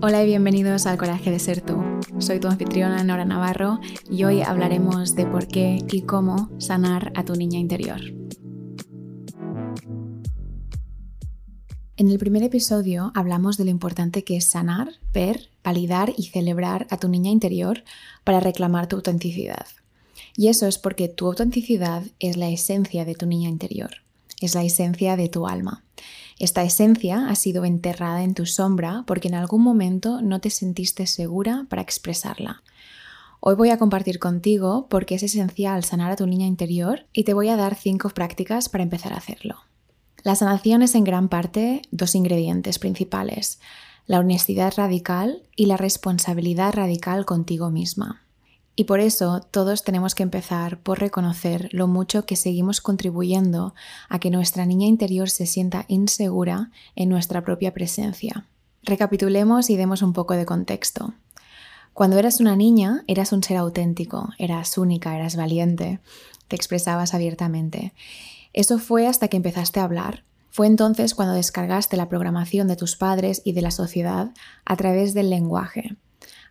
Hola y bienvenidos al Coraje de Ser Tú. Soy tu anfitriona Nora Navarro y hoy hablaremos de por qué y cómo sanar a tu niña interior. En el primer episodio hablamos de lo importante que es sanar, ver, validar y celebrar a tu niña interior para reclamar tu autenticidad. Y eso es porque tu autenticidad es la esencia de tu niña interior, es la esencia de tu alma. Esta esencia ha sido enterrada en tu sombra porque en algún momento no te sentiste segura para expresarla. Hoy voy a compartir contigo por qué es esencial sanar a tu niña interior y te voy a dar cinco prácticas para empezar a hacerlo. La sanación es en gran parte dos ingredientes principales, la honestidad radical y la responsabilidad radical contigo misma. Y por eso todos tenemos que empezar por reconocer lo mucho que seguimos contribuyendo a que nuestra niña interior se sienta insegura en nuestra propia presencia. Recapitulemos y demos un poco de contexto. Cuando eras una niña, eras un ser auténtico, eras única, eras valiente, te expresabas abiertamente. Eso fue hasta que empezaste a hablar. Fue entonces cuando descargaste la programación de tus padres y de la sociedad a través del lenguaje.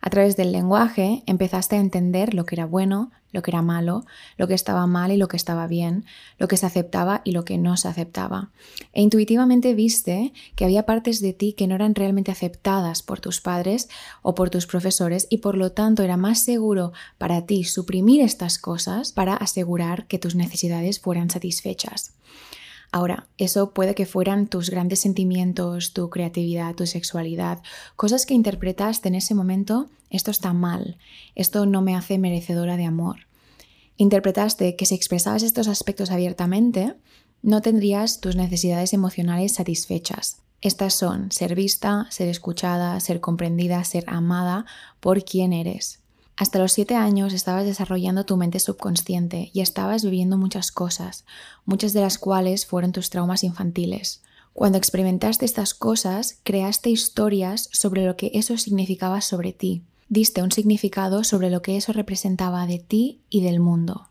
A través del lenguaje empezaste a entender lo que era bueno, lo que era malo, lo que estaba mal y lo que estaba bien, lo que se aceptaba y lo que no se aceptaba. E intuitivamente viste que había partes de ti que no eran realmente aceptadas por tus padres o por tus profesores y por lo tanto era más seguro para ti suprimir estas cosas para asegurar que tus necesidades fueran satisfechas. Ahora, eso puede que fueran tus grandes sentimientos, tu creatividad, tu sexualidad, cosas que interpretaste en ese momento, esto está mal, esto no me hace merecedora de amor. Interpretaste que si expresabas estos aspectos abiertamente, no tendrías tus necesidades emocionales satisfechas. Estas son ser vista, ser escuchada, ser comprendida, ser amada por quien eres. Hasta los siete años estabas desarrollando tu mente subconsciente y estabas viviendo muchas cosas, muchas de las cuales fueron tus traumas infantiles. Cuando experimentaste estas cosas, creaste historias sobre lo que eso significaba sobre ti. Diste un significado sobre lo que eso representaba de ti y del mundo.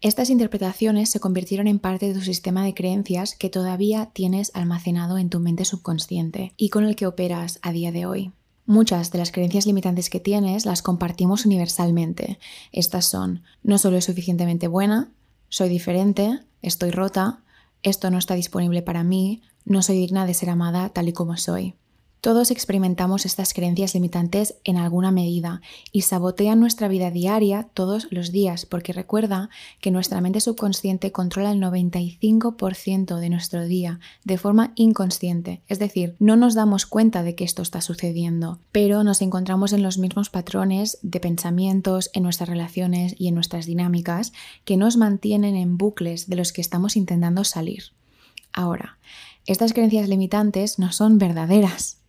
Estas interpretaciones se convirtieron en parte de tu sistema de creencias que todavía tienes almacenado en tu mente subconsciente y con el que operas a día de hoy. Muchas de las creencias limitantes que tienes las compartimos universalmente. Estas son, no soy suficientemente buena, soy diferente, estoy rota, esto no está disponible para mí, no soy digna de ser amada tal y como soy. Todos experimentamos estas creencias limitantes en alguna medida y sabotean nuestra vida diaria todos los días porque recuerda que nuestra mente subconsciente controla el 95% de nuestro día de forma inconsciente, es decir, no nos damos cuenta de que esto está sucediendo, pero nos encontramos en los mismos patrones de pensamientos en nuestras relaciones y en nuestras dinámicas que nos mantienen en bucles de los que estamos intentando salir. Ahora, estas creencias limitantes no son verdaderas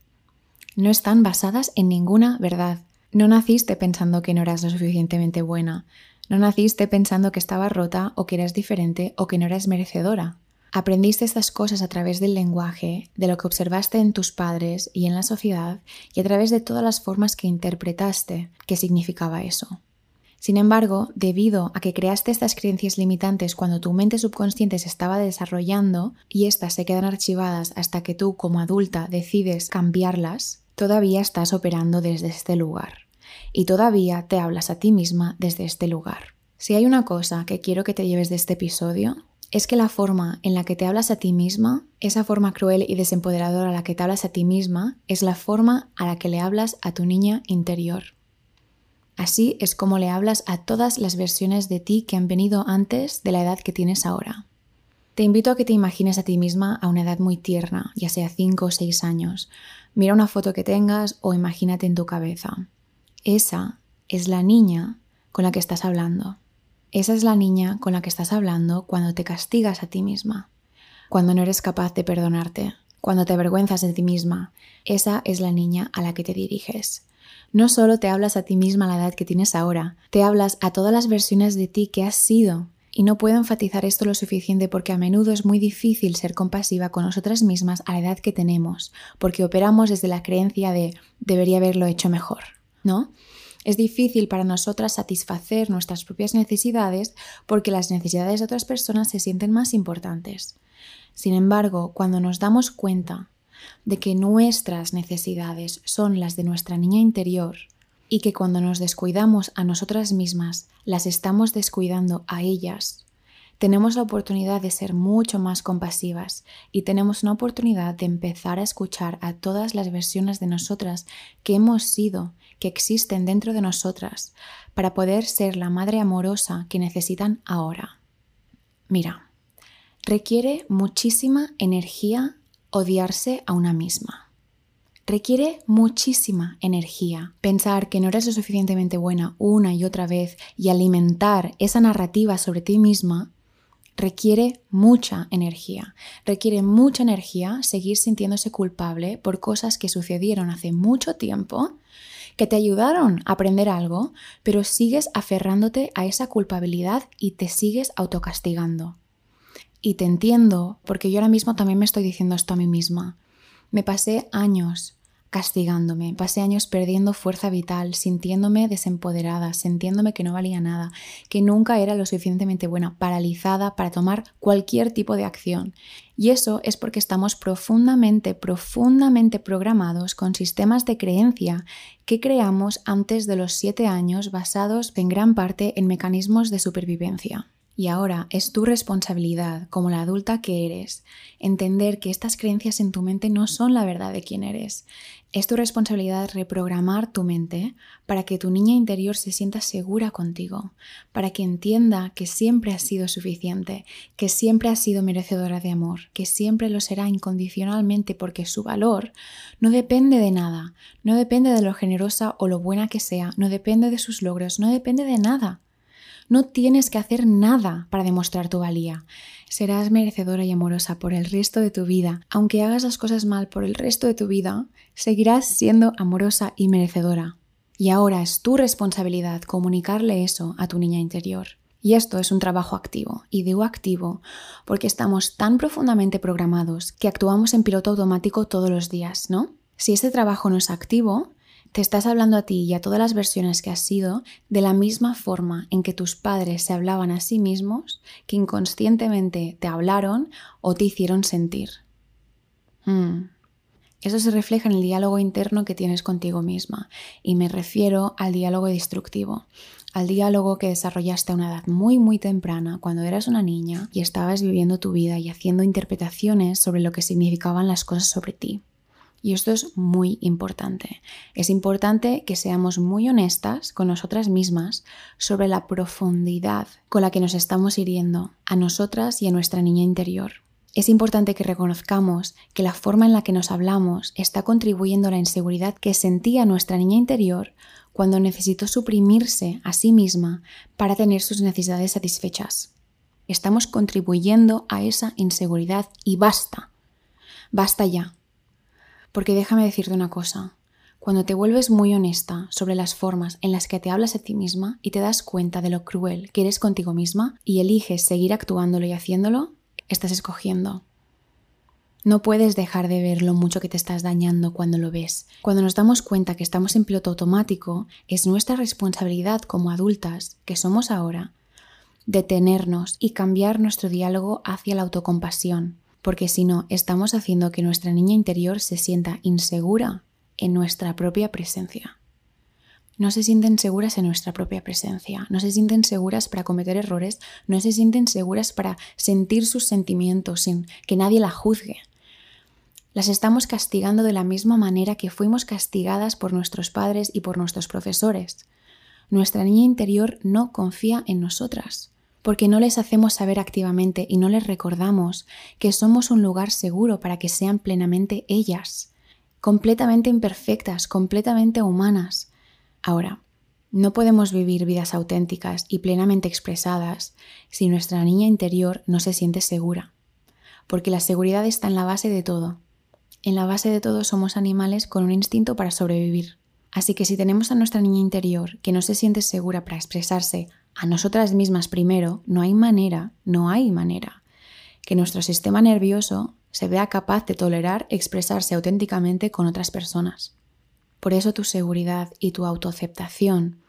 no están basadas en ninguna verdad. No naciste pensando que no eras lo suficientemente buena. No naciste pensando que estabas rota o que eras diferente o que no eras merecedora. Aprendiste estas cosas a través del lenguaje, de lo que observaste en tus padres y en la sociedad y a través de todas las formas que interpretaste qué significaba eso. Sin embargo, debido a que creaste estas creencias limitantes cuando tu mente subconsciente se estaba desarrollando y éstas se quedan archivadas hasta que tú como adulta decides cambiarlas, todavía estás operando desde este lugar y todavía te hablas a ti misma desde este lugar. Si hay una cosa que quiero que te lleves de este episodio, es que la forma en la que te hablas a ti misma, esa forma cruel y desempoderadora a la que te hablas a ti misma, es la forma a la que le hablas a tu niña interior. Así es como le hablas a todas las versiones de ti que han venido antes de la edad que tienes ahora. Te invito a que te imagines a ti misma a una edad muy tierna, ya sea 5 o 6 años, Mira una foto que tengas o imagínate en tu cabeza. Esa es la niña con la que estás hablando. Esa es la niña con la que estás hablando cuando te castigas a ti misma, cuando no eres capaz de perdonarte, cuando te avergüenzas de ti misma. Esa es la niña a la que te diriges. No solo te hablas a ti misma a la edad que tienes ahora, te hablas a todas las versiones de ti que has sido y no puedo enfatizar esto lo suficiente porque a menudo es muy difícil ser compasiva con nosotras mismas a la edad que tenemos, porque operamos desde la creencia de debería haberlo hecho mejor, ¿no? Es difícil para nosotras satisfacer nuestras propias necesidades porque las necesidades de otras personas se sienten más importantes. Sin embargo, cuando nos damos cuenta de que nuestras necesidades son las de nuestra niña interior y que cuando nos descuidamos a nosotras mismas, las estamos descuidando a ellas, tenemos la oportunidad de ser mucho más compasivas y tenemos una oportunidad de empezar a escuchar a todas las versiones de nosotras que hemos sido, que existen dentro de nosotras, para poder ser la madre amorosa que necesitan ahora. Mira, requiere muchísima energía odiarse a una misma. Requiere muchísima energía pensar que no eres lo suficientemente buena una y otra vez y alimentar esa narrativa sobre ti misma requiere mucha energía. Requiere mucha energía seguir sintiéndose culpable por cosas que sucedieron hace mucho tiempo, que te ayudaron a aprender algo, pero sigues aferrándote a esa culpabilidad y te sigues autocastigando. Y te entiendo, porque yo ahora mismo también me estoy diciendo esto a mí misma. Me pasé años castigándome. Pasé años perdiendo fuerza vital, sintiéndome desempoderada, sintiéndome que no valía nada, que nunca era lo suficientemente buena, paralizada para tomar cualquier tipo de acción. Y eso es porque estamos profundamente, profundamente programados con sistemas de creencia que creamos antes de los siete años basados en gran parte en mecanismos de supervivencia. Y ahora es tu responsabilidad, como la adulta que eres, entender que estas creencias en tu mente no son la verdad de quién eres. Es tu responsabilidad reprogramar tu mente para que tu niña interior se sienta segura contigo, para que entienda que siempre has sido suficiente, que siempre has sido merecedora de amor, que siempre lo será incondicionalmente porque su valor no depende de nada, no depende de lo generosa o lo buena que sea, no depende de sus logros, no depende de nada. No tienes que hacer nada para demostrar tu valía. Serás merecedora y amorosa por el resto de tu vida. Aunque hagas las cosas mal por el resto de tu vida, seguirás siendo amorosa y merecedora. Y ahora es tu responsabilidad comunicarle eso a tu niña interior. Y esto es un trabajo activo. Y activo porque estamos tan profundamente programados que actuamos en piloto automático todos los días, ¿no? Si este trabajo no es activo, te estás hablando a ti y a todas las versiones que has sido de la misma forma en que tus padres se hablaban a sí mismos, que inconscientemente te hablaron o te hicieron sentir. Hmm. Eso se refleja en el diálogo interno que tienes contigo misma, y me refiero al diálogo destructivo, al diálogo que desarrollaste a una edad muy muy temprana, cuando eras una niña y estabas viviendo tu vida y haciendo interpretaciones sobre lo que significaban las cosas sobre ti. Y esto es muy importante. Es importante que seamos muy honestas con nosotras mismas sobre la profundidad con la que nos estamos hiriendo a nosotras y a nuestra niña interior. Es importante que reconozcamos que la forma en la que nos hablamos está contribuyendo a la inseguridad que sentía nuestra niña interior cuando necesitó suprimirse a sí misma para tener sus necesidades satisfechas. Estamos contribuyendo a esa inseguridad y basta. Basta ya. Porque déjame decirte una cosa, cuando te vuelves muy honesta sobre las formas en las que te hablas a ti misma y te das cuenta de lo cruel que eres contigo misma y eliges seguir actuándolo y haciéndolo, estás escogiendo. No puedes dejar de ver lo mucho que te estás dañando cuando lo ves. Cuando nos damos cuenta que estamos en piloto automático, es nuestra responsabilidad como adultas, que somos ahora, detenernos y cambiar nuestro diálogo hacia la autocompasión, porque si no, estamos haciendo que nuestra niña interior se sienta insegura en nuestra propia presencia. No se sienten seguras en nuestra propia presencia, no se sienten seguras para cometer errores, no se sienten seguras para sentir sus sentimientos sin que nadie la juzgue. Las estamos castigando de la misma manera que fuimos castigadas por nuestros padres y por nuestros profesores. Nuestra niña interior no confía en nosotras porque no les hacemos saber activamente y no les recordamos que somos un lugar seguro para que sean plenamente ellas, completamente imperfectas, completamente humanas. Ahora, no podemos vivir vidas auténticas y plenamente expresadas si nuestra niña interior no se siente segura, porque la seguridad está en la base de todo. En la base de todo somos animales con un instinto para sobrevivir. Así que si tenemos a nuestra niña interior que no se siente segura para expresarse a nosotras mismas primero, no hay manera, no hay manera que nuestro sistema nervioso se vea capaz de tolerar expresarse auténticamente con otras personas. Por eso tu seguridad y tu autoaceptación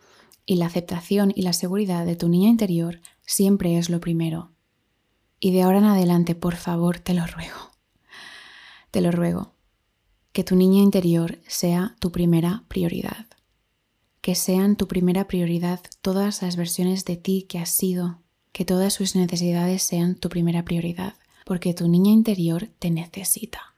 y la aceptación y la seguridad de tu niña interior siempre es lo primero. Y de ahora en adelante, por favor, te lo ruego. Te lo ruego. Que tu niña interior sea tu primera prioridad. Que sean tu primera prioridad todas las versiones de ti que has sido. Que todas sus necesidades sean tu primera prioridad. Porque tu niña interior te necesita.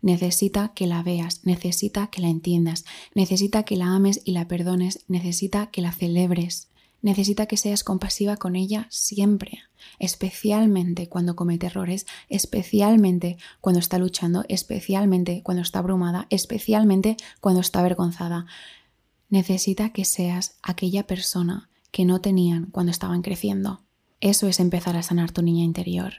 Necesita que la veas, necesita que la entiendas, necesita que la ames y la perdones, necesita que la celebres, necesita que seas compasiva con ella siempre, especialmente cuando comete errores, especialmente cuando está luchando, especialmente cuando está abrumada, especialmente cuando está avergonzada. Necesita que seas aquella persona que no tenían cuando estaban creciendo. Eso es empezar a sanar tu niña interior.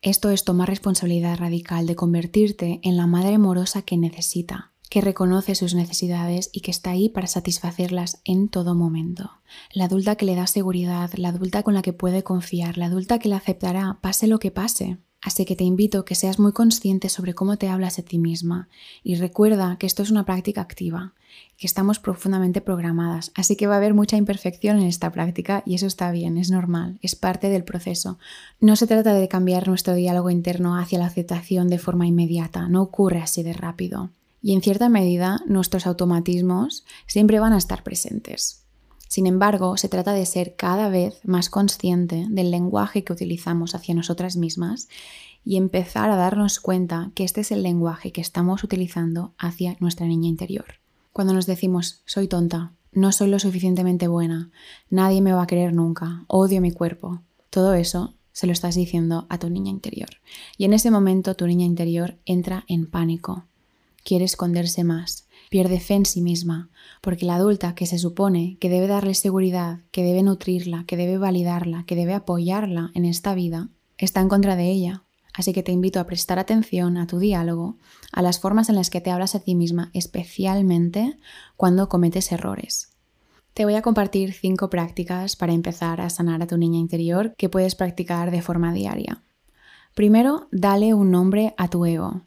Esto es tomar responsabilidad radical de convertirte en la madre amorosa que necesita, que reconoce sus necesidades y que está ahí para satisfacerlas en todo momento. La adulta que le da seguridad, la adulta con la que puede confiar, la adulta que la aceptará pase lo que pase. Así que te invito a que seas muy consciente sobre cómo te hablas a ti misma y recuerda que esto es una práctica activa, que estamos profundamente programadas, así que va a haber mucha imperfección en esta práctica y eso está bien, es normal, es parte del proceso. No se trata de cambiar nuestro diálogo interno hacia la aceptación de forma inmediata, no ocurre así de rápido. Y en cierta medida nuestros automatismos siempre van a estar presentes. Sin embargo, se trata de ser cada vez más consciente del lenguaje que utilizamos hacia nosotras mismas y empezar a darnos cuenta que este es el lenguaje que estamos utilizando hacia nuestra niña interior. Cuando nos decimos, soy tonta, no soy lo suficientemente buena, nadie me va a querer nunca, odio mi cuerpo, todo eso se lo estás diciendo a tu niña interior. Y en ese momento tu niña interior entra en pánico, quiere esconderse más, pierde fe en sí misma, porque la adulta que se supone que debe darle seguridad, que debe nutrirla, que debe validarla, que debe apoyarla en esta vida, está en contra de ella. Así que te invito a prestar atención a tu diálogo, a las formas en las que te hablas a ti misma, especialmente cuando cometes errores. Te voy a compartir cinco prácticas para empezar a sanar a tu niña interior que puedes practicar de forma diaria. Primero, dale un nombre a tu ego.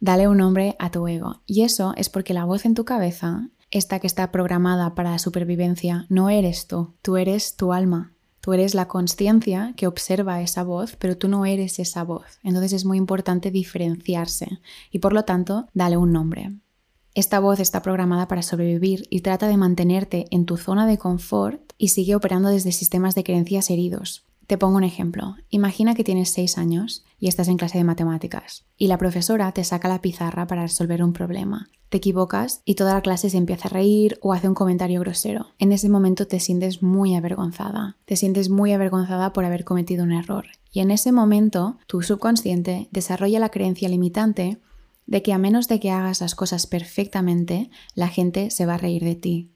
Dale un nombre a tu ego. Y eso es porque la voz en tu cabeza, esta que está programada para la supervivencia, no eres tú, tú eres tu alma. Tú eres la conciencia que observa esa voz, pero tú no eres esa voz. Entonces es muy importante diferenciarse y por lo tanto dale un nombre. Esta voz está programada para sobrevivir y trata de mantenerte en tu zona de confort y sigue operando desde sistemas de creencias heridos. Te pongo un ejemplo. Imagina que tienes 6 años y estás en clase de matemáticas y la profesora te saca la pizarra para resolver un problema. Te equivocas y toda la clase se empieza a reír o hace un comentario grosero. En ese momento te sientes muy avergonzada. Te sientes muy avergonzada por haber cometido un error. Y en ese momento tu subconsciente desarrolla la creencia limitante de que a menos de que hagas las cosas perfectamente, la gente se va a reír de ti.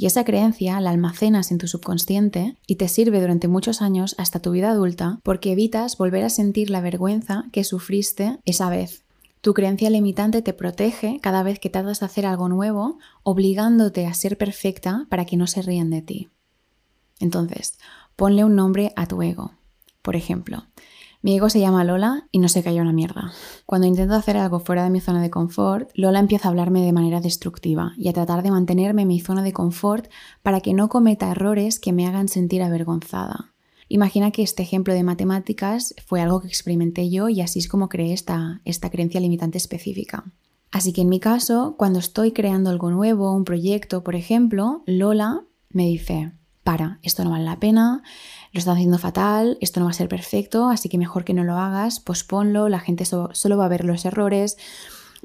Y esa creencia la almacenas en tu subconsciente y te sirve durante muchos años hasta tu vida adulta porque evitas volver a sentir la vergüenza que sufriste esa vez. Tu creencia limitante te protege cada vez que tratas de hacer algo nuevo, obligándote a ser perfecta para que no se rían de ti. Entonces, ponle un nombre a tu ego. Por ejemplo, mi ego se llama Lola y no se calla una mierda. Cuando intento hacer algo fuera de mi zona de confort, Lola empieza a hablarme de manera destructiva y a tratar de mantenerme en mi zona de confort para que no cometa errores que me hagan sentir avergonzada. Imagina que este ejemplo de matemáticas fue algo que experimenté yo y así es como creé esta, esta creencia limitante específica. Así que en mi caso, cuando estoy creando algo nuevo, un proyecto, por ejemplo, Lola me dice, para, esto no vale la pena, lo estás haciendo fatal, esto no va a ser perfecto, así que mejor que no lo hagas, posponlo, la gente solo va a ver los errores,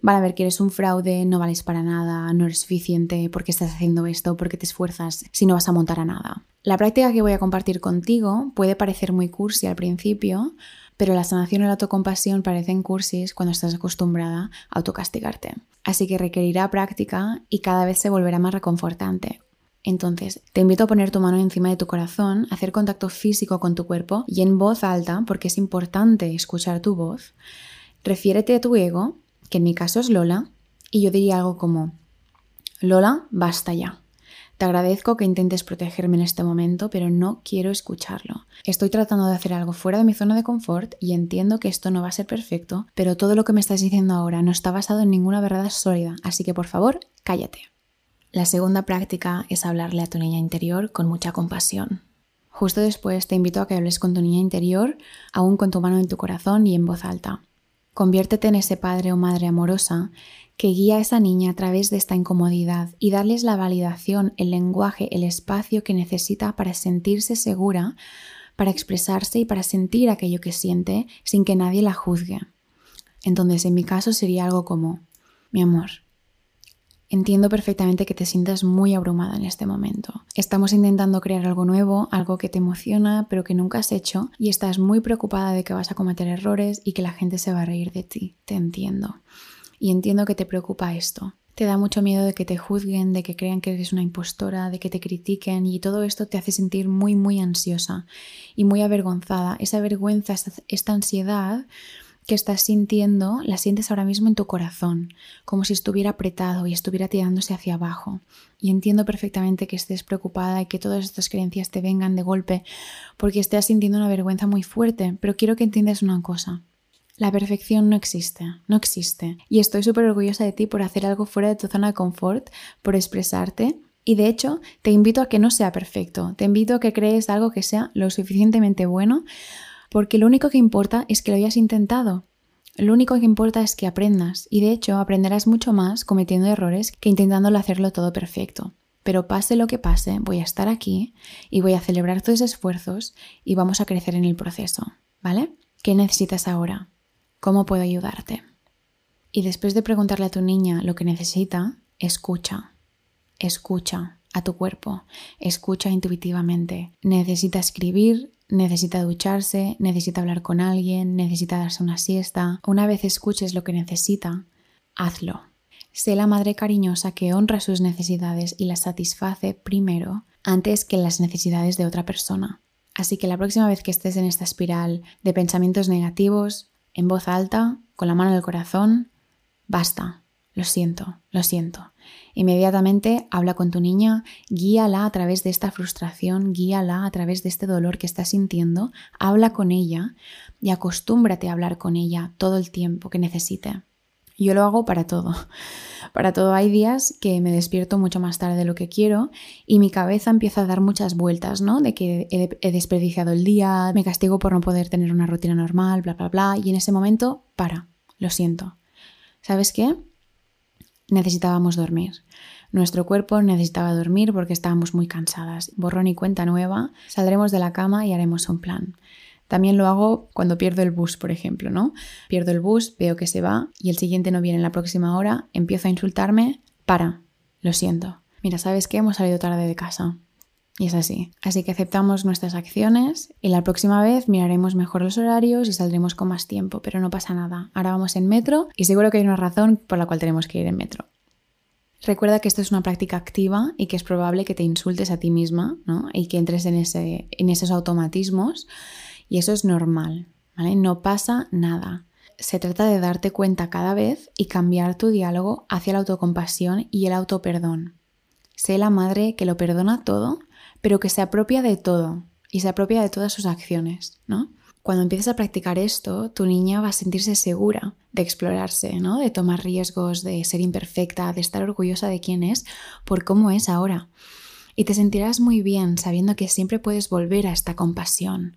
van a ver que eres un fraude, no vales para nada, no eres suficiente, ¿por qué estás haciendo esto? ¿Por qué te esfuerzas si no vas a montar a nada? La práctica que voy a compartir contigo puede parecer muy cursi al principio, pero la sanación y la autocompasión parecen cursis cuando estás acostumbrada a autocastigarte. Así que requerirá práctica y cada vez se volverá más reconfortante. Entonces, te invito a poner tu mano encima de tu corazón, hacer contacto físico con tu cuerpo y en voz alta, porque es importante escuchar tu voz, refiérete a tu ego, que en mi caso es Lola, y yo diría algo como, Lola, basta ya. Te agradezco que intentes protegerme en este momento, pero no quiero escucharlo. Estoy tratando de hacer algo fuera de mi zona de confort y entiendo que esto no va a ser perfecto, pero todo lo que me estás diciendo ahora no está basado en ninguna verdad sólida, así que por favor, cállate. La segunda práctica es hablarle a tu niña interior con mucha compasión. Justo después te invito a que hables con tu niña interior, aún con tu mano en tu corazón y en voz alta. Conviértete en ese padre o madre amorosa que guía a esa niña a través de esta incomodidad y darles la validación, el lenguaje, el espacio que necesita para sentirse segura, para expresarse y para sentir aquello que siente sin que nadie la juzgue. Entonces, en mi caso sería algo como, mi amor, Entiendo perfectamente que te sientas muy abrumada en este momento. Estamos intentando crear algo nuevo, algo que te emociona, pero que nunca has hecho, y estás muy preocupada de que vas a cometer errores y que la gente se va a reír de ti. Te entiendo. Y entiendo que te preocupa esto. Te da mucho miedo de que te juzguen, de que crean que eres una impostora, de que te critiquen y todo esto te hace sentir muy, muy ansiosa y muy avergonzada. Esa vergüenza, esta ansiedad que estás sintiendo la sientes ahora mismo en tu corazón, como si estuviera apretado y estuviera tirándose hacia abajo. Y entiendo perfectamente que estés preocupada y que todas estas creencias te vengan de golpe porque estés sintiendo una vergüenza muy fuerte, pero quiero que entiendas una cosa. La perfección no existe, no existe. Y estoy súper orgullosa de ti por hacer algo fuera de tu zona de confort, por expresarte. Y de hecho, te invito a que no sea perfecto, te invito a que crees algo que sea lo suficientemente bueno porque lo único que importa es que lo hayas intentado. Lo único que importa es que aprendas y de hecho aprenderás mucho más cometiendo errores que intentándolo hacerlo todo perfecto. Pero pase lo que pase, voy a estar aquí y voy a celebrar tus esfuerzos y vamos a crecer en el proceso, ¿vale? ¿Qué necesitas ahora? ¿Cómo puedo ayudarte? Y después de preguntarle a tu niña lo que necesita, escucha. Escucha a tu cuerpo, escucha intuitivamente. Necesita escribir, necesita ducharse, necesita hablar con alguien, necesita darse una siesta. Una vez escuches lo que necesita, hazlo. Sé la madre cariñosa que honra sus necesidades y las satisface primero antes que las necesidades de otra persona. Así que la próxima vez que estés en esta espiral de pensamientos negativos, en voz alta, con la mano en el corazón, basta, lo siento, lo siento. Inmediatamente habla con tu niña, guíala a través de esta frustración, guíala a través de este dolor que estás sintiendo, habla con ella y acostúmbrate a hablar con ella todo el tiempo que necesite. Yo lo hago para todo. Para todo hay días que me despierto mucho más tarde de lo que quiero y mi cabeza empieza a dar muchas vueltas, ¿no? De que he, desperdiciado el día, me castigo por no poder tener una rutina normal, bla, bla, bla. Y en ese momento, para, lo siento. ¿Sabes qué? Necesitábamos dormir. Nuestro cuerpo necesitaba dormir porque estábamos muy cansadas. Borrón y cuenta nueva, saldremos de la cama y haremos un plan. También lo hago cuando pierdo el bus, por ejemplo, ¿no? Pierdo el bus, veo que se va y el siguiente no viene en la próxima hora, empiezo a insultarme, para, lo siento. Mira, ¿sabes qué? Hemos salido tarde de casa. Y es así. Así que aceptamos nuestras acciones y la próxima vez miraremos mejor los horarios y saldremos con más tiempo, pero no pasa nada. Ahora vamos en metro y seguro que hay una razón por la cual tenemos que ir en metro. Recuerda que esto es una práctica activa y que es probable que te insultes a ti misma ¿no? y que entres en, ese, en esos automatismos y eso es normal, ¿vale? No pasa nada. Se trata de darte cuenta cada vez y cambiar tu diálogo hacia la autocompasión y el autoperdón. Sé la madre que lo perdona todo pero que se apropia de todo y se apropia de todas sus acciones, ¿no? Cuando empieces a practicar esto, tu niña va a sentirse segura de explorarse, ¿no? De tomar riesgos, de ser imperfecta, de estar orgullosa de quién es por cómo es ahora. Y te sentirás muy bien sabiendo que siempre puedes volver a esta compasión,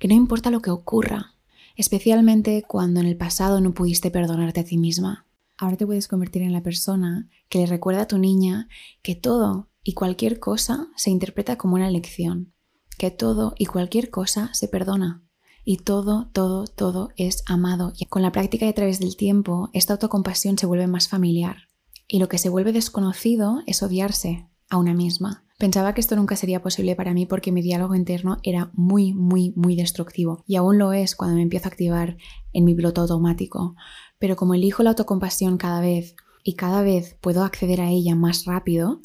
que no importa lo que ocurra, especialmente cuando en el pasado no pudiste perdonarte a ti misma. Ahora te puedes convertir en la persona que le recuerda a tu niña que todo y cualquier cosa se interpreta como una lección, que todo y cualquier cosa se perdona y todo, todo, todo es amado. Y con la práctica y a través del tiempo, esta autocompasión se vuelve más familiar y lo que se vuelve desconocido es odiarse a una misma. Pensaba que esto nunca sería posible para mí porque mi diálogo interno era muy, muy, muy destructivo y aún lo es cuando me empiezo a activar en mi piloto automático. Pero como elijo la autocompasión cada vez y cada vez puedo acceder a ella más rápido,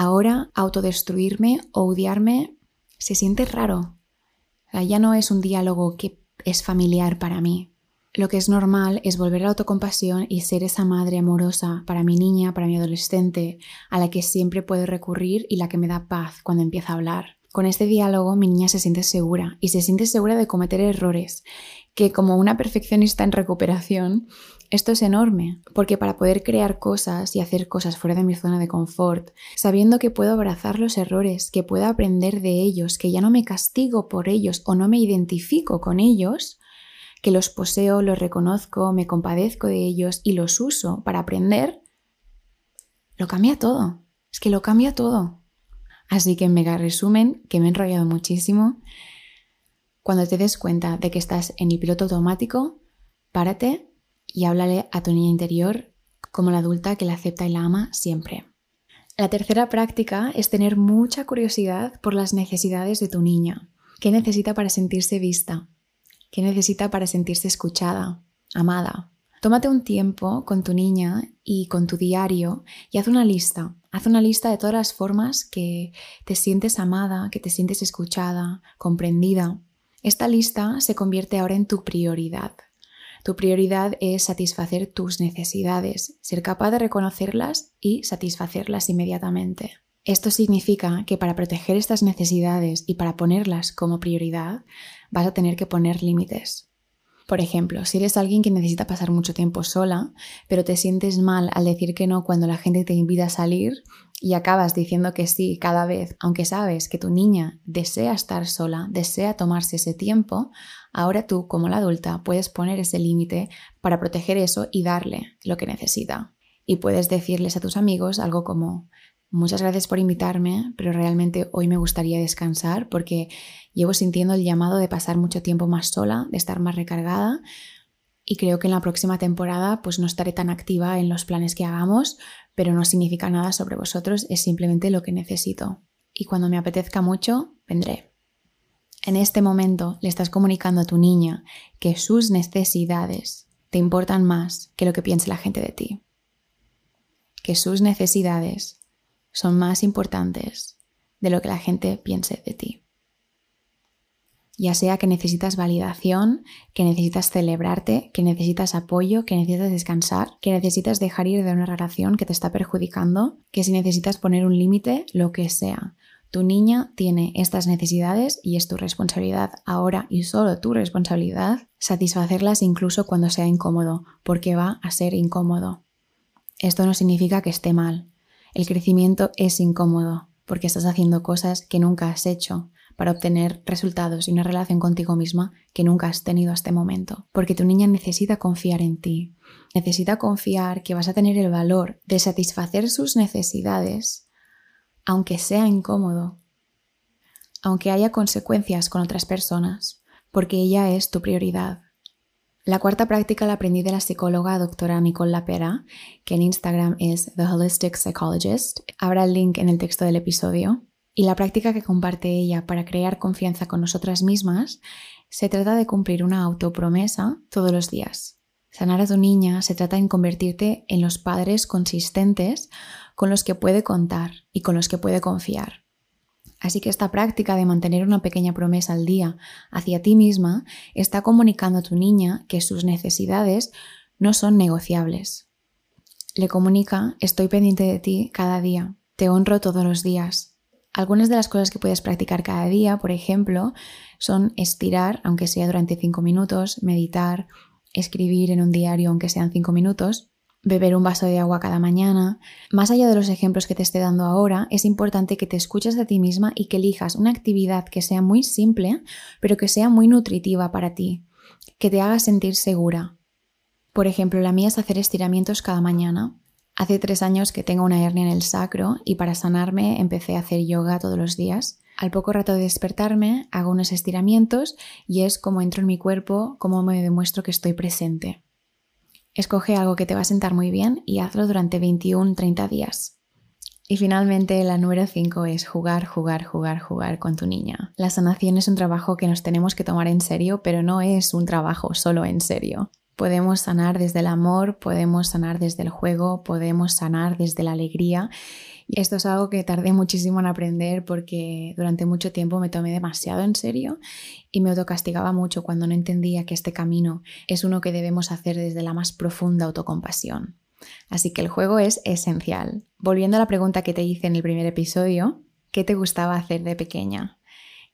Ahora autodestruirme o odiarme se siente raro. ya no es un diálogo que es familiar para mí. Lo que es normal es volver a la autocompasión y ser esa madre amorosa para mi niña, para mi adolescente, a la que siempre puedo recurrir y la que me da paz cuando empieza a hablar. Con este diálogo mi niña se siente segura y se siente segura de cometer errores que como una perfeccionista en recuperación, esto es enorme, porque para poder crear cosas y hacer cosas fuera de mi zona de confort, sabiendo que puedo abrazar los errores, que puedo aprender de ellos, que ya no me castigo por ellos o no me identifico con ellos, que los poseo, los reconozco, me compadezco de ellos y los uso para aprender, lo cambia todo. Es que lo cambia todo. Así que en mega resumen, que me he enrollado muchísimo, cuando te des cuenta de que estás en el piloto automático, párate y háblale a tu niña interior como la adulta que la acepta y la ama siempre. La tercera práctica es tener mucha curiosidad por las necesidades de tu niña. ¿Qué necesita para sentirse vista? ¿Qué necesita para sentirse escuchada, amada? Tómate un tiempo con tu niña y con tu diario y haz una lista. Haz una lista de todas las formas que te sientes amada, que te sientes escuchada, comprendida. Esta lista se convierte ahora en tu prioridad. Tu prioridad es satisfacer tus necesidades, ser capaz de reconocerlas y satisfacerlas inmediatamente. Esto significa que para proteger estas necesidades y para ponerlas como prioridad, vas a tener que poner límites. Por ejemplo, si eres alguien que necesita pasar mucho tiempo sola, pero te sientes mal al decir que no cuando la gente te invita a salir y acabas diciendo que sí cada vez, aunque sabes que tu niña desea estar sola, desea tomarse ese tiempo, ahora tú como la adulta puedes poner ese límite para proteger eso y darle lo que necesita. Y puedes decirles a tus amigos algo como, Muchas gracias por invitarme, pero realmente hoy me gustaría descansar porque llevo sintiendo el llamado de pasar mucho tiempo más sola, de estar más recargada y creo que en la próxima temporada pues no estaré tan activa en los planes que hagamos, pero no significa nada sobre vosotros, es simplemente lo que necesito. Y cuando me apetezca mucho, vendré. En este momento le estás comunicando a tu niña que sus necesidades te importan más que lo que piense la gente de ti. Que sus necesidades son más importantes de lo que la gente piense de ti. Ya sea que necesitas validación, que necesitas celebrarte, que necesitas apoyo, que necesitas descansar, que necesitas dejar ir de una relación que te está perjudicando, que si necesitas poner un límite, lo que sea. Tu niña tiene estas necesidades y es tu responsabilidad ahora y solo tu responsabilidad satisfacerlas incluso cuando sea incómodo, porque va a ser incómodo. Esto no significa que esté mal, el crecimiento es incómodo porque estás haciendo cosas que nunca has hecho para obtener resultados y una relación contigo misma que nunca has tenido hasta este momento. Porque tu niña necesita confiar en ti, necesita confiar que vas a tener el valor de satisfacer sus necesidades, aunque sea incómodo, aunque haya consecuencias con otras personas, porque ella es tu prioridad. La cuarta práctica la aprendí de la psicóloga doctora Nicole Lapera, que en Instagram es The Holistic Psychologist. Habrá el link en el texto del episodio. Y la práctica que comparte ella para crear confianza con nosotras mismas se trata de cumplir una autopromesa todos los días. Sanar a tu niña se trata en convertirte en los padres consistentes con los que puede contar y con los que puede confiar. Así que esta práctica de mantener una pequeña promesa al día hacia ti misma está comunicando a tu niña que sus necesidades no son negociables. Le comunica, estoy pendiente de ti cada día, te honro todos los días. Algunas de las cosas que puedes practicar cada día, por ejemplo, son estirar, aunque sea durante cinco minutos, meditar, escribir en un diario, aunque sean cinco minutos, beber un vaso de agua cada mañana. Más allá de los ejemplos que te esté dando ahora, es importante que te escuches a ti misma y que elijas una actividad que sea muy simple, pero que sea muy nutritiva para ti, que te haga sentir segura. Por ejemplo, la mía es hacer estiramientos cada mañana. Hace tres años que tengo una hernia en el sacro y para sanarme empecé a hacer yoga todos los días. Al poco rato de despertarme hago unos estiramientos y es como entro en mi cuerpo, como me demuestro que estoy presente. Escoge algo que te va a sentar muy bien y hazlo durante 21-30 días. Y finalmente, la número 5 es jugar, jugar, jugar, jugar con tu niña. La sanación es un trabajo que nos tenemos que tomar en serio, pero no es un trabajo solo en serio. Podemos sanar desde el amor, podemos sanar desde el juego, podemos sanar desde la alegría y esto es algo que tardé muchísimo en aprender porque durante mucho tiempo me tomé demasiado en serio y me autocastigaba mucho cuando no entendía que este camino es uno que debemos hacer desde la más profunda autocompasión. Así que el juego es esencial. Volviendo a la pregunta que te hice en el primer episodio, ¿qué te gustaba hacer de pequeña?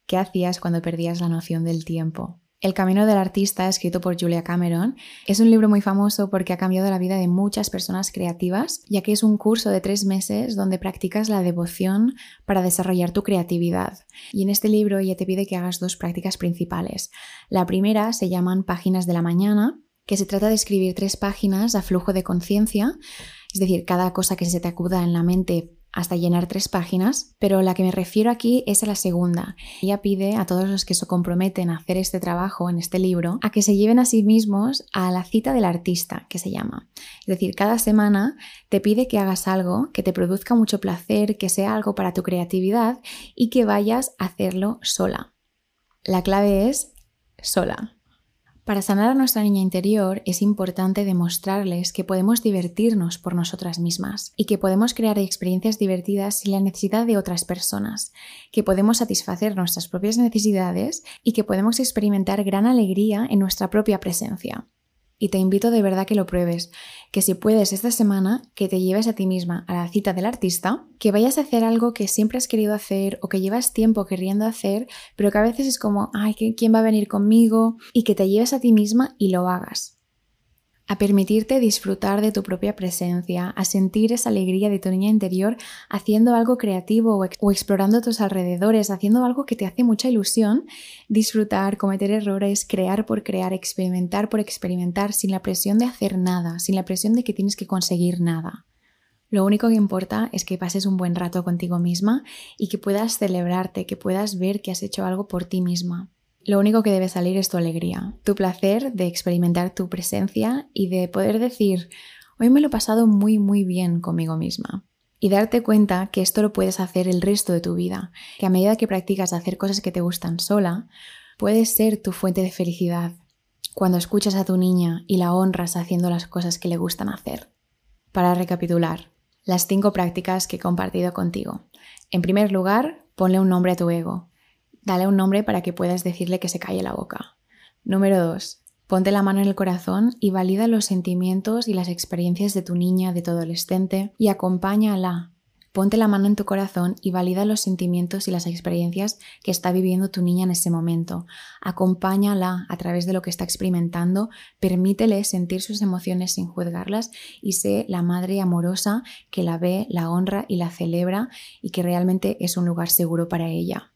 ¿Qué hacías cuando perdías la noción del tiempo? El Camino del Artista, escrito por Julia Cameron, es un libro muy famoso porque ha cambiado la vida de muchas personas creativas, ya que es un curso de tres meses donde practicas la devoción para desarrollar tu creatividad. Y en este libro ella te pide que hagas dos prácticas principales. La primera se llaman Páginas de la Mañana, que se trata de escribir tres páginas a flujo de conciencia, es decir, cada cosa que se te acuda en la mente hasta llenar tres páginas, pero la que me refiero aquí es a la segunda. Ella pide a todos los que se comprometen a hacer este trabajo en este libro a que se lleven a sí mismos a la cita del artista, que se llama. Es decir, cada semana te pide que hagas algo que te produzca mucho placer, que sea algo para tu creatividad y que vayas a hacerlo sola. La clave es sola. Para sanar a nuestra niña interior es importante demostrarles que podemos divertirnos por nosotras mismas y que podemos crear experiencias divertidas sin la necesidad de otras personas, que podemos satisfacer nuestras propias necesidades y que podemos experimentar gran alegría en nuestra propia presencia y te invito de verdad que lo pruebes, que si puedes esta semana, que te lleves a ti misma a la cita del artista, que vayas a hacer algo que siempre has querido hacer o que llevas tiempo queriendo hacer, pero que a veces es como, ay, ¿quién va a venir conmigo? Y que te lleves a ti misma y lo hagas a permitirte disfrutar de tu propia presencia, a sentir esa alegría de tu niña interior haciendo algo creativo o, explorando tus alrededores, haciendo algo que te hace mucha ilusión, disfrutar, cometer errores, crear por crear, experimentar por experimentar, sin la presión de hacer nada, sin la presión de que tienes que conseguir nada. Lo único que importa es que pases un buen rato contigo misma y que puedas celebrarte, que puedas ver que has hecho algo por ti misma. Lo único que debe salir es tu alegría, tu placer de experimentar tu presencia y de poder decir, hoy me lo he pasado muy muy bien conmigo misma. Y darte cuenta que esto lo puedes hacer el resto de tu vida, que a medida que practicas hacer cosas que te gustan sola, puedes ser tu fuente de felicidad. Cuando escuchas a tu niña y la honras haciendo las cosas que le gustan hacer. Para recapitular, las cinco prácticas que he compartido contigo. En primer lugar, ponle un nombre a tu ego. Dale un nombre para que puedas decirle que se calle la boca. Número 2. Ponte la mano en el corazón y valida los sentimientos y las experiencias de tu niña, de tu adolescente y acompáñala. Ponte la mano en tu corazón y valida los sentimientos y las experiencias que está viviendo tu niña en ese momento. Acompáñala a través de lo que está experimentando, permítele sentir sus emociones sin juzgarlas y sé la madre amorosa que la ve, la honra y la celebra y que realmente es un lugar seguro para ella.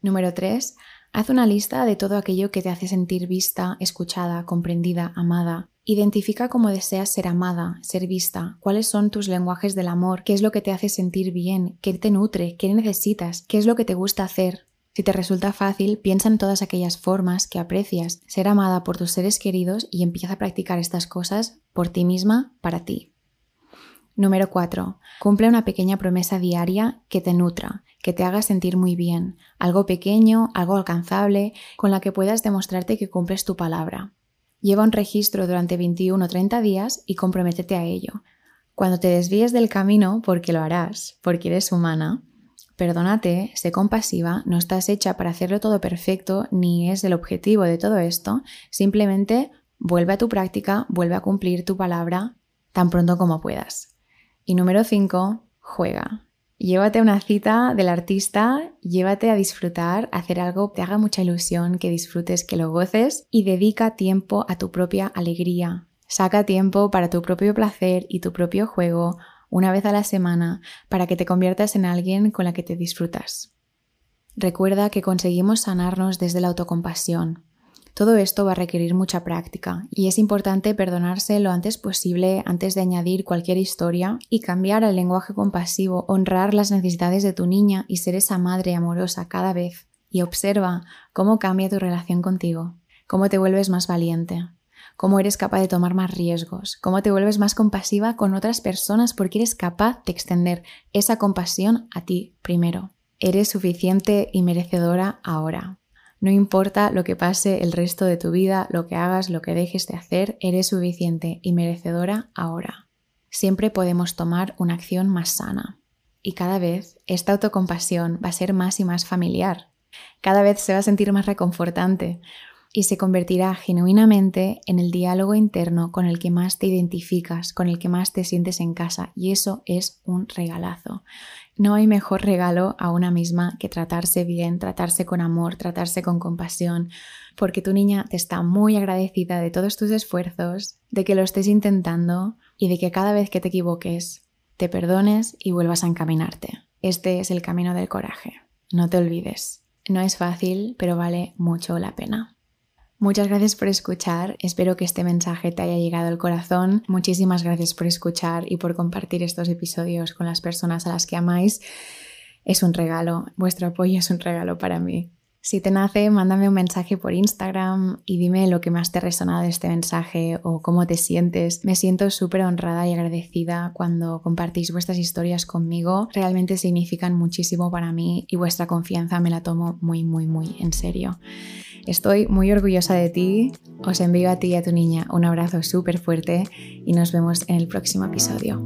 Número 3. Haz una lista de todo aquello que te hace sentir vista, escuchada, comprendida, amada. Identifica cómo deseas ser amada, ser vista, cuáles son tus lenguajes del amor, qué es lo que te hace sentir bien, qué te nutre, qué necesitas, qué es lo que te gusta hacer. Si te resulta fácil, piensa en todas aquellas formas que aprecias ser amada por tus seres queridos y empieza a practicar estas cosas por ti misma, para ti. Número 4. Cumple una pequeña promesa diaria que te nutra, que te haga sentir muy bien, algo pequeño, algo alcanzable, con la que puedas demostrarte que cumples tu palabra. Lleva un registro durante 21 o 30 días y comprométete a ello. Cuando te desvíes del camino, porque lo harás, porque eres humana, perdónate, sé compasiva, no estás hecha para hacerlo todo perfecto, ni es el objetivo de todo esto, simplemente vuelve a tu práctica, vuelve a cumplir tu palabra tan pronto como puedas. Y número 5, juega. Llévate una cita del artista, llévate a disfrutar, a hacer algo que te haga mucha ilusión, que disfrutes, que lo goces y dedica tiempo a tu propia alegría. Saca tiempo para tu propio placer y tu propio juego una vez a la semana para que te conviertas en alguien con la que te disfrutas. Recuerda que conseguimos sanarnos desde la autocompasión, todo esto va a requerir mucha práctica y es importante perdonarse lo antes posible antes de añadir cualquier historia y cambiar al lenguaje compasivo, honrar las necesidades de tu niña y ser esa madre amorosa cada vez. Y observa cómo cambia tu relación contigo, cómo te vuelves más valiente, cómo eres capaz de tomar más riesgos, cómo te vuelves más compasiva con otras personas porque eres capaz de extender esa compasión a ti primero. Eres suficiente y merecedora ahora. No importa lo que pase el resto de tu vida, lo que hagas, lo que dejes de hacer, eres suficiente y merecedora ahora. Siempre podemos tomar una acción más sana. Y cada vez esta autocompasión va a ser más y más familiar. Cada vez se va a sentir más reconfortante. Y se convertirá genuinamente en el diálogo interno con el que más te identificas, con el que más te sientes en casa y eso es un regalazo. No hay mejor regalo a una misma que tratarse bien, tratarse con amor, tratarse con compasión, porque tu niña te está muy agradecida de todos tus esfuerzos, de que lo estés intentando y de que cada vez que te equivoques te perdones y vuelvas a encaminarte. Este es el camino del coraje. No te olvides. No es fácil, pero vale mucho la pena. Muchas gracias por escuchar, espero que este mensaje te haya llegado al corazón. Muchísimas gracias por escuchar y por compartir estos episodios con las personas a las que amáis. Es un regalo, vuestro apoyo es un regalo para mí. Si te nace, mándame un mensaje por Instagram y dime lo que más te ha resonado de este mensaje o cómo te sientes. Me siento súper honrada y agradecida cuando compartís vuestras historias conmigo. Realmente significan muchísimo para mí y vuestra confianza me la tomo muy, muy, muy en serio. Estoy muy orgullosa de ti. Os envío a ti y a tu niña un abrazo súper fuerte y nos vemos en el próximo episodio.